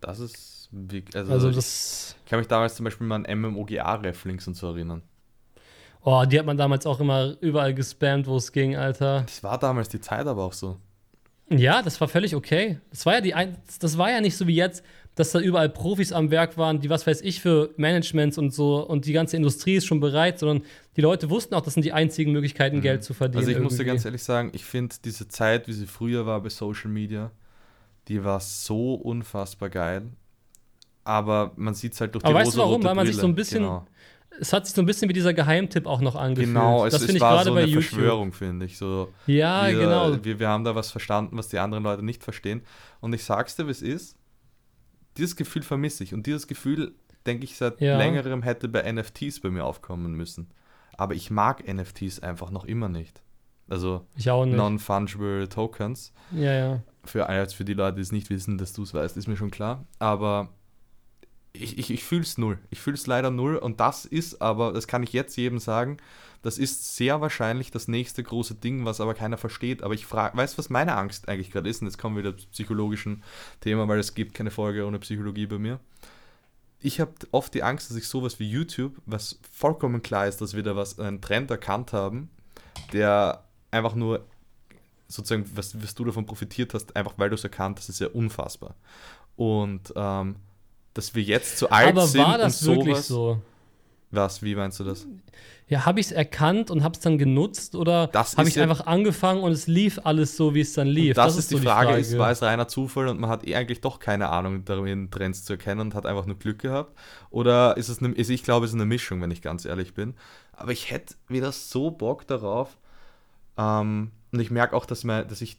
Das ist also, also das ich kann mich damals zum Beispiel mal an MMOGA-Reflinks und so erinnern. Oh, die hat man damals auch immer überall gespammt, wo es ging, Alter. Das war damals die Zeit aber auch so. Ja, das war völlig okay. Das war ja die ein das war ja nicht so wie jetzt, dass da überall Profis am Werk waren, die was weiß ich für Managements und so und die ganze Industrie ist schon bereit, sondern die Leute wussten auch, das sind die einzigen Möglichkeiten, mhm. Geld zu verdienen. Also ich irgendwie. muss dir ganz ehrlich sagen, ich finde diese Zeit, wie sie früher war bei Social Media, die war so unfassbar geil aber man sieht es halt durch aber die weißt du warum? Weil man Brille. sich so ein bisschen. Genau. Es hat sich so ein bisschen wie dieser Geheimtipp auch noch angefühlt. Genau, es, das es war so eine YouTube. Verschwörung, finde ich. So, ja, wir, genau. Wir, wir haben da was verstanden, was die anderen Leute nicht verstehen. Und ich sag's dir, wie es ist. Dieses Gefühl vermisse ich. Und dieses Gefühl, denke ich, seit ja. längerem hätte bei NFTs bei mir aufkommen müssen. Aber ich mag NFTs einfach noch immer nicht. Also Non-Fungible Tokens. Ja, ja. Für, für die Leute, die es nicht wissen, dass du es weißt, ist mir schon klar. Aber ich, ich, ich fühle es null. Ich fühle es leider null. Und das ist aber, das kann ich jetzt jedem sagen, das ist sehr wahrscheinlich das nächste große Ding, was aber keiner versteht. Aber ich frage, weißt du, was meine Angst eigentlich gerade ist? Und jetzt kommen wir wieder zum psychologischen Thema, weil es gibt keine Folge ohne Psychologie bei mir. Ich habe oft die Angst, dass ich sowas wie YouTube, was vollkommen klar ist, dass wir da was, einen Trend erkannt haben, der einfach nur sozusagen, was, was du davon profitiert hast, einfach weil du es erkannt hast, ist ja unfassbar. Und ähm, dass wir jetzt zu alt Aber sind. Aber war das wirklich so? Was, wie meinst du das? Ja, habe ich es erkannt und habe es dann genutzt oder habe ich ja einfach angefangen und es lief alles so, wie es dann lief? Das, das, ist, die, Frage, die Frage. Ist, war es reiner Zufall und man hat eh eigentlich doch keine Ahnung darin, Trends zu erkennen und hat einfach nur Glück gehabt? Oder ist es eine, ist, ich glaube, es ist eine Mischung, wenn ich ganz ehrlich bin. Aber ich hätte wieder so Bock darauf. Ähm, und ich merke auch, dass, mein, dass ich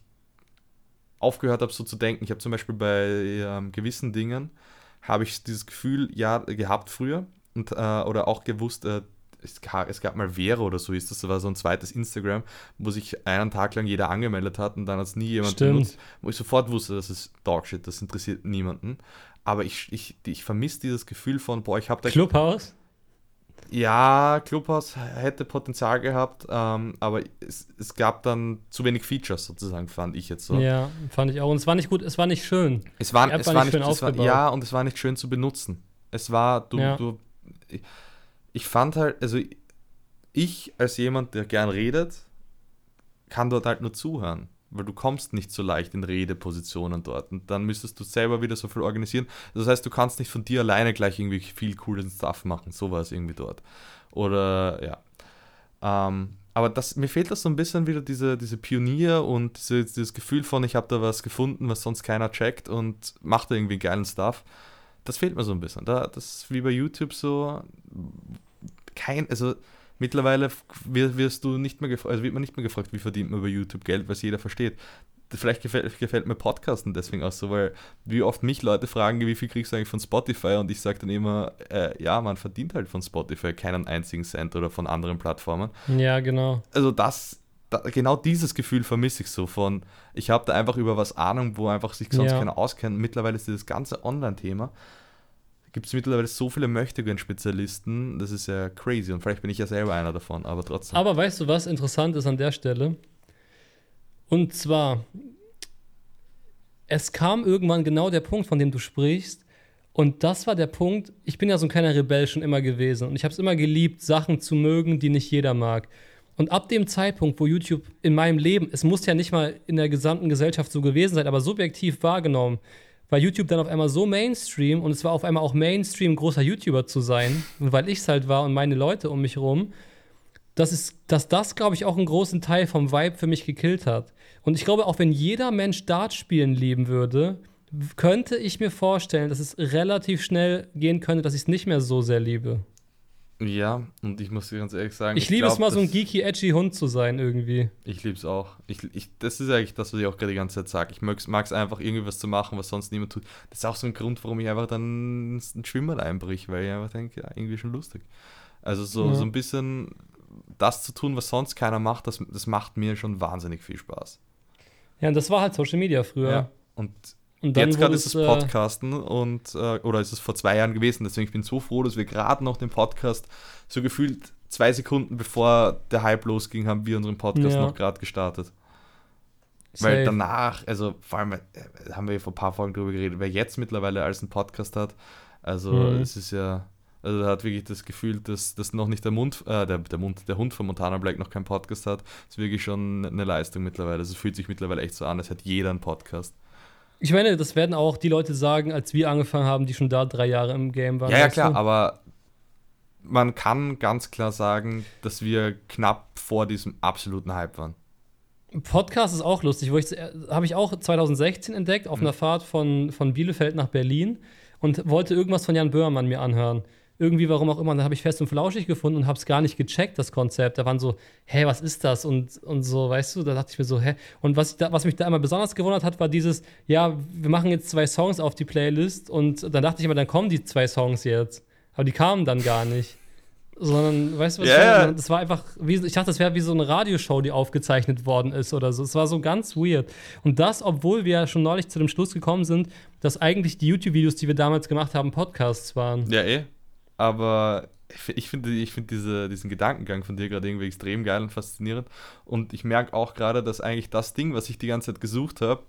aufgehört habe, so zu denken. Ich habe zum Beispiel bei ähm, gewissen Dingen habe ich dieses Gefühl ja gehabt früher und, äh, oder auch gewusst, äh, es, gab, es gab mal Vero oder so ist das, das war so ein zweites Instagram, wo sich einen Tag lang jeder angemeldet hat und dann hat es nie jemand Stimmt. benutzt, wo ich sofort wusste, das ist Dogshit, das interessiert niemanden. Aber ich, ich, ich vermisse dieses Gefühl von, boah, ich habe da. Clubhouse? Ja, Clubhouse hätte Potenzial gehabt, ähm, aber es, es gab dann zu wenig Features sozusagen, fand ich jetzt so. Ja, fand ich auch. Und es war nicht gut, es war nicht schön. Es war, es war, war nicht, schön es war, Ja, und es war nicht schön zu benutzen. Es war, du, ja. du, ich, ich fand halt, also ich als jemand, der gern redet, kann dort halt nur zuhören weil du kommst nicht so leicht in Redepositionen dort und dann müsstest du selber wieder so viel organisieren. Das heißt, du kannst nicht von dir alleine gleich irgendwie viel coolen Stuff machen. So war es irgendwie dort. Oder ja. Ähm, aber das, mir fehlt das so ein bisschen wieder, diese, diese Pionier und diese, dieses Gefühl von, ich habe da was gefunden, was sonst keiner checkt und macht da irgendwie geilen Stuff. Das fehlt mir so ein bisschen. Da, das ist wie bei YouTube so. Kein, also Mittlerweile wirst du nicht mehr also wird man nicht mehr gefragt, wie verdient man über YouTube Geld, weil es jeder versteht. Vielleicht gefällt, gefällt mir Podcasten deswegen auch so, weil wie oft mich Leute fragen, wie viel kriegst du eigentlich von Spotify und ich sage dann immer, äh, ja, man verdient halt von Spotify keinen einzigen Cent oder von anderen Plattformen. Ja, genau. Also das, da, genau dieses Gefühl vermisse ich so von, ich habe da einfach über was Ahnung, wo einfach sich sonst ja. keiner auskennt. Mittlerweile ist dieses ganze Online-Thema gibt es mittlerweile so viele Möchtegern-Spezialisten, das ist ja crazy und vielleicht bin ich ja selber einer davon, aber trotzdem. Aber weißt du, was interessant ist an der Stelle? Und zwar, es kam irgendwann genau der Punkt, von dem du sprichst, und das war der Punkt, ich bin ja so ein kleiner Rebell schon immer gewesen und ich habe es immer geliebt, Sachen zu mögen, die nicht jeder mag. Und ab dem Zeitpunkt, wo YouTube in meinem Leben, es muss ja nicht mal in der gesamten Gesellschaft so gewesen sein, aber subjektiv wahrgenommen, war YouTube dann auf einmal so Mainstream und es war auf einmal auch Mainstream, großer YouTuber zu sein, weil ich es halt war und meine Leute um mich rum, dass, es, dass das, glaube ich, auch einen großen Teil vom Vibe für mich gekillt hat. Und ich glaube, auch wenn jeder Mensch Dart spielen lieben würde, könnte ich mir vorstellen, dass es relativ schnell gehen könnte, dass ich es nicht mehr so sehr liebe. Ja, und ich muss dir ganz ehrlich sagen. Ich, ich liebe es mal, so ein geeky, edgy Hund zu sein, irgendwie. Ich liebe es auch. Ich, ich, das ist eigentlich das, was ich auch gerade die ganze Zeit sage. Ich mag es einfach, irgendwie was zu machen, was sonst niemand tut. Das ist auch so ein Grund, warum ich einfach dann ein Schwimmer einbrich, weil ich einfach denke, ja, irgendwie schon lustig. Also so, ja. so ein bisschen das zu tun, was sonst keiner macht, das, das macht mir schon wahnsinnig viel Spaß. Ja, und das war halt Social Media früher. Ja, und Jetzt gerade ist es äh, Podcasten und äh, oder ist es vor zwei Jahren gewesen. Deswegen ich bin so froh, dass wir gerade noch den Podcast so gefühlt zwei Sekunden bevor der Hype losging, haben wir unseren Podcast ja. noch gerade gestartet. Safe. Weil danach, also vor allem äh, haben wir vor ein paar Folgen drüber geredet, wer jetzt mittlerweile als einen Podcast hat, also mhm. es ist ja, also hat wirklich das Gefühl, dass, dass noch nicht der Mund, äh, der, der Mund, der Hund von Montana Black noch keinen Podcast hat. Das ist wirklich schon eine Leistung mittlerweile. Also es fühlt sich mittlerweile echt so an, als hätte jeder einen Podcast. Ich meine, das werden auch die Leute sagen, als wir angefangen haben, die schon da drei Jahre im Game waren. Ja, ja, klar, du? aber man kann ganz klar sagen, dass wir knapp vor diesem absoluten Hype waren. Podcast ist auch lustig, wo ich habe ich auch 2016 entdeckt auf mhm. einer Fahrt von, von Bielefeld nach Berlin und wollte irgendwas von Jan Böhmermann mir anhören irgendwie, warum auch immer. Und dann habe ich fest und flauschig gefunden und habe es gar nicht gecheckt, das Konzept. Da waren so, hä, was ist das? Und, und so, weißt du, da dachte ich mir so, hä. Und was, da, was mich da immer besonders gewundert hat, war dieses, ja, wir machen jetzt zwei Songs auf die Playlist und dann dachte ich immer, dann kommen die zwei Songs jetzt. Aber die kamen dann gar nicht. Sondern, weißt du, was yeah. ich Das war einfach, wie, ich dachte, das wäre wie so eine Radioshow, die aufgezeichnet worden ist oder so. Es war so ganz weird. Und das, obwohl wir ja schon neulich zu dem Schluss gekommen sind, dass eigentlich die YouTube-Videos, die wir damals gemacht haben, Podcasts waren. Ja, eh. Aber ich finde ich find diese, diesen Gedankengang von dir gerade irgendwie extrem geil und faszinierend. Und ich merke auch gerade, dass eigentlich das Ding, was ich die ganze Zeit gesucht habe,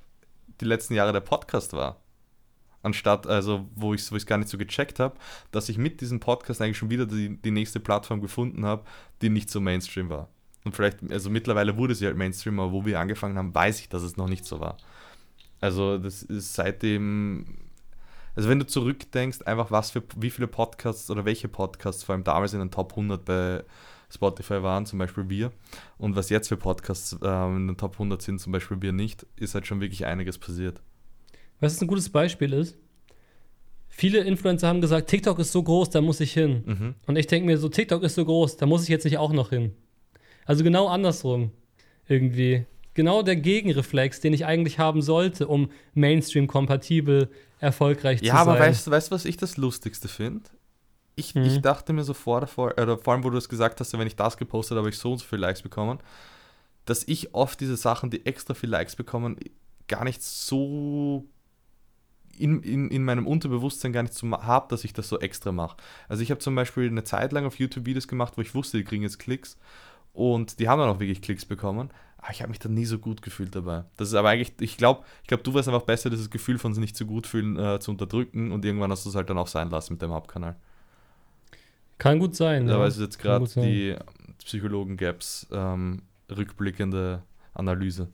die letzten Jahre der Podcast war. Anstatt, also wo ich es wo gar nicht so gecheckt habe, dass ich mit diesem Podcast eigentlich schon wieder die, die nächste Plattform gefunden habe, die nicht so Mainstream war. Und vielleicht, also mittlerweile wurde sie halt Mainstream, aber wo wir angefangen haben, weiß ich, dass es noch nicht so war. Also das ist seitdem also wenn du zurückdenkst, einfach was für, wie viele Podcasts oder welche Podcasts vor allem damals in den Top 100 bei Spotify waren, zum Beispiel wir, und was jetzt für Podcasts ähm, in den Top 100 sind, zum Beispiel wir nicht, ist halt schon wirklich einiges passiert. Was ein gutes Beispiel ist? Viele Influencer haben gesagt, TikTok ist so groß, da muss ich hin. Mhm. Und ich denke mir so, TikTok ist so groß, da muss ich jetzt nicht auch noch hin. Also genau andersrum irgendwie. Genau der Gegenreflex, den ich eigentlich haben sollte, um Mainstream-kompatibel erfolgreich ja, zu sein. Ja, aber weißt du, weißt, was ich das Lustigste finde? Ich, mhm. ich dachte mir so vor, davor, oder vor allem, wo du es gesagt hast, wenn ich das gepostet habe, habe ich so und so viele Likes bekommen, dass ich oft diese Sachen, die extra viel Likes bekommen, gar nicht so in, in, in meinem Unterbewusstsein gar nicht so habe, dass ich das so extra mache. Also ich habe zum Beispiel eine Zeit lang auf YouTube Videos gemacht, wo ich wusste, die kriegen jetzt Klicks und die haben dann auch wirklich Klicks bekommen. Aber ich habe mich dann nie so gut gefühlt dabei. Das ist aber eigentlich, ich glaube, ich glaube, du warst einfach besser, dieses Gefühl von sich nicht so gut fühlen äh, zu unterdrücken und irgendwann hast du es halt dann auch sein lassen mit dem Hauptkanal. Kann gut sein. Da ja. ist jetzt gerade die Psychologen-Gaps ähm, rückblickende Analyse.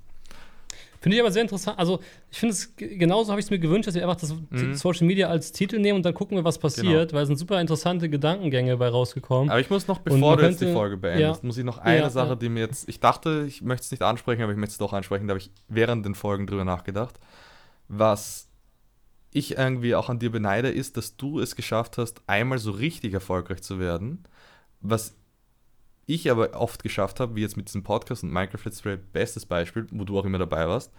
Finde ich aber sehr interessant. Also, ich finde es genauso habe ich es mir gewünscht, dass wir einfach das mhm. Social Media als Titel nehmen und dann gucken wir, was passiert, genau. weil es sind super interessante Gedankengänge bei rausgekommen. Aber ich muss noch, bevor du jetzt die Folge beendest, ja, muss ich noch eine ja, Sache, die mir jetzt, ich dachte, ich möchte es nicht ansprechen, aber ich möchte es doch ansprechen, da habe ich während den Folgen drüber nachgedacht. Was ich irgendwie auch an dir beneide, ist, dass du es geschafft hast, einmal so richtig erfolgreich zu werden, was ich aber oft geschafft habe, wie jetzt mit diesem Podcast und Minecraft Let's Play, bestes Beispiel, wo du auch immer dabei warst,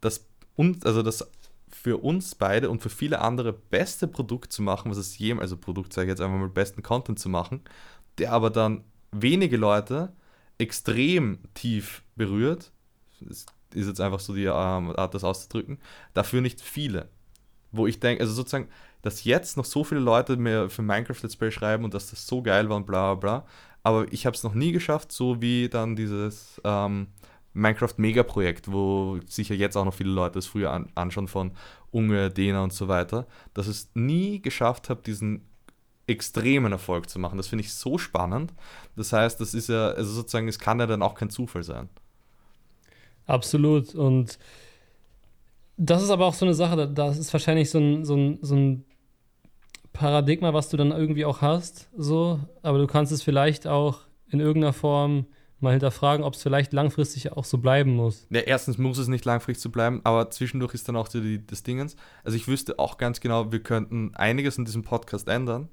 das also das für uns beide und für viele andere beste Produkt zu machen, was es jemals, also Produkt sage ich jetzt einfach mal, besten Content zu machen, der aber dann wenige Leute extrem tief berührt, ist jetzt einfach so die ähm, Art, das auszudrücken, dafür nicht viele. Wo ich denke, also sozusagen, dass jetzt noch so viele Leute mir für Minecraft Let's Play schreiben und dass das so geil war und bla bla bla, aber ich habe es noch nie geschafft, so wie dann dieses ähm, Minecraft Mega-Projekt, wo sicher jetzt auch noch viele Leute es früher an, anschauen von Unge, Dena und so weiter, dass es nie geschafft habe, diesen extremen Erfolg zu machen. Das finde ich so spannend. Das heißt, das ist ja, also sozusagen, es kann ja dann auch kein Zufall sein. Absolut. Und das ist aber auch so eine Sache, das ist wahrscheinlich so ein, so ein, so ein Paradigma, was du dann irgendwie auch hast, so, aber du kannst es vielleicht auch in irgendeiner Form mal hinterfragen, ob es vielleicht langfristig auch so bleiben muss. Ja, erstens muss es nicht langfristig so bleiben, aber zwischendurch ist dann auch die, das Dingens. Also ich wüsste auch ganz genau, wir könnten einiges in diesem Podcast ändern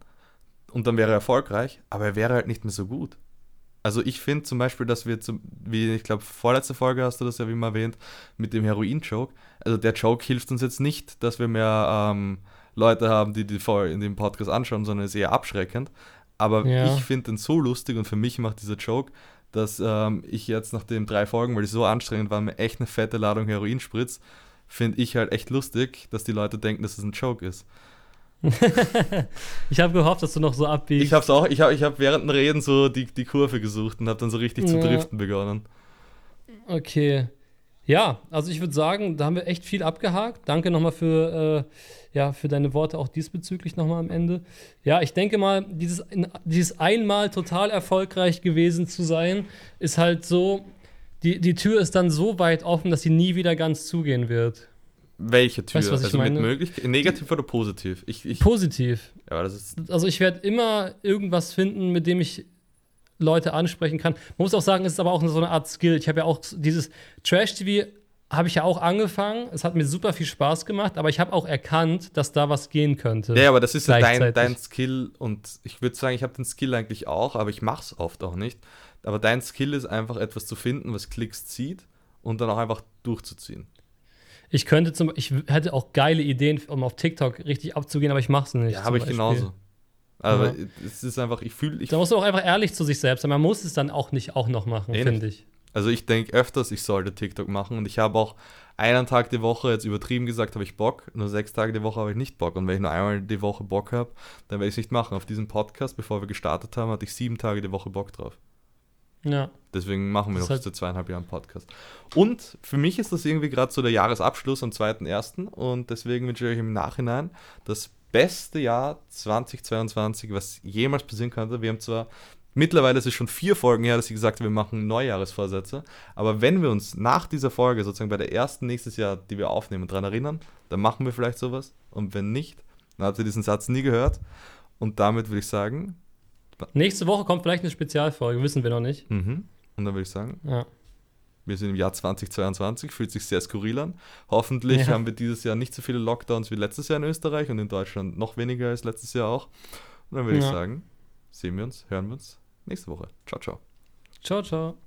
und dann wäre er erfolgreich, aber er wäre halt nicht mehr so gut. Also ich finde zum Beispiel, dass wir, zum, wie ich glaube, vorletzte Folge hast du das ja wie immer erwähnt, mit dem Heroin-Joke. Also der Joke hilft uns jetzt nicht, dass wir mehr ähm, Leute haben, die die Folge in dem Podcast anschauen, sondern ist eher abschreckend. Aber ja. ich finde den so lustig und für mich macht dieser Joke, dass ähm, ich jetzt nach den drei Folgen, weil die so anstrengend waren, mir echt eine fette Ladung Heroin spritz, finde ich halt echt lustig, dass die Leute denken, dass es ein Joke ist. [LAUGHS] ich habe gehofft, dass du noch so abbiegst. Ich habe auch, ich habe ich hab während dem Reden so die, die Kurve gesucht und habe dann so richtig zu driften begonnen. Okay. Ja, also ich würde sagen, da haben wir echt viel abgehakt. Danke nochmal für, äh, ja, für deine Worte auch diesbezüglich nochmal am Ende. Ja, ich denke mal, dieses, dieses einmal total erfolgreich gewesen zu sein, ist halt so, die, die Tür ist dann so weit offen, dass sie nie wieder ganz zugehen wird. Welche Tür? Weißt du, also mit möglich negativ oder positiv? Ich, ich, positiv. Ja, also ich werde immer irgendwas finden, mit dem ich Leute ansprechen kann. Man muss auch sagen, es ist aber auch so eine Art Skill. Ich habe ja auch dieses Trash-TV habe ich ja auch angefangen. Es hat mir super viel Spaß gemacht, aber ich habe auch erkannt, dass da was gehen könnte. Ja, aber das ist ja dein, dein Skill und ich würde sagen, ich habe den Skill eigentlich auch, aber ich mache es oft auch nicht. Aber dein Skill ist einfach etwas zu finden, was Klicks zieht und dann auch einfach durchzuziehen. Ich könnte zum ich hätte auch geile Ideen, um auf TikTok richtig abzugehen, aber ich mache es nicht. Ja, habe ich genauso. Aber ja. es ist einfach, ich fühle. Da musst du auch einfach ehrlich zu sich selbst sein. Man muss es dann auch nicht auch noch machen, finde ich. Also ich denke öfters, ich sollte TikTok machen und ich habe auch einen Tag die Woche, jetzt übertrieben gesagt, habe ich Bock, nur sechs Tage die Woche habe ich nicht Bock. Und wenn ich nur einmal die Woche Bock habe, dann werde ich es nicht machen. Auf diesem Podcast, bevor wir gestartet haben, hatte ich sieben Tage die Woche Bock drauf. Ja. Deswegen machen wir das noch halt seit zweieinhalb Jahren Podcast. Und für mich ist das irgendwie gerade so der Jahresabschluss am 2.1. Und deswegen wünsche ich euch im Nachhinein das beste Jahr 2022, was jemals passieren könnte. Wir haben zwar mittlerweile ist es schon vier Folgen her, dass ich gesagt habe, wir machen Neujahresvorsätze. Aber wenn wir uns nach dieser Folge, sozusagen bei der ersten nächstes Jahr, die wir aufnehmen, daran erinnern, dann machen wir vielleicht sowas. Und wenn nicht, dann habt ihr diesen Satz nie gehört. Und damit würde ich sagen, Nächste Woche kommt vielleicht eine Spezialfolge, wissen wir noch nicht. Mhm. Und dann würde ich sagen, ja. Wir sind im Jahr 2022, fühlt sich sehr skurril an. Hoffentlich ja. haben wir dieses Jahr nicht so viele Lockdowns wie letztes Jahr in Österreich und in Deutschland noch weniger als letztes Jahr auch. Und dann würde ja. ich sagen, sehen wir uns, hören wir uns nächste Woche. Ciao, ciao. Ciao, ciao.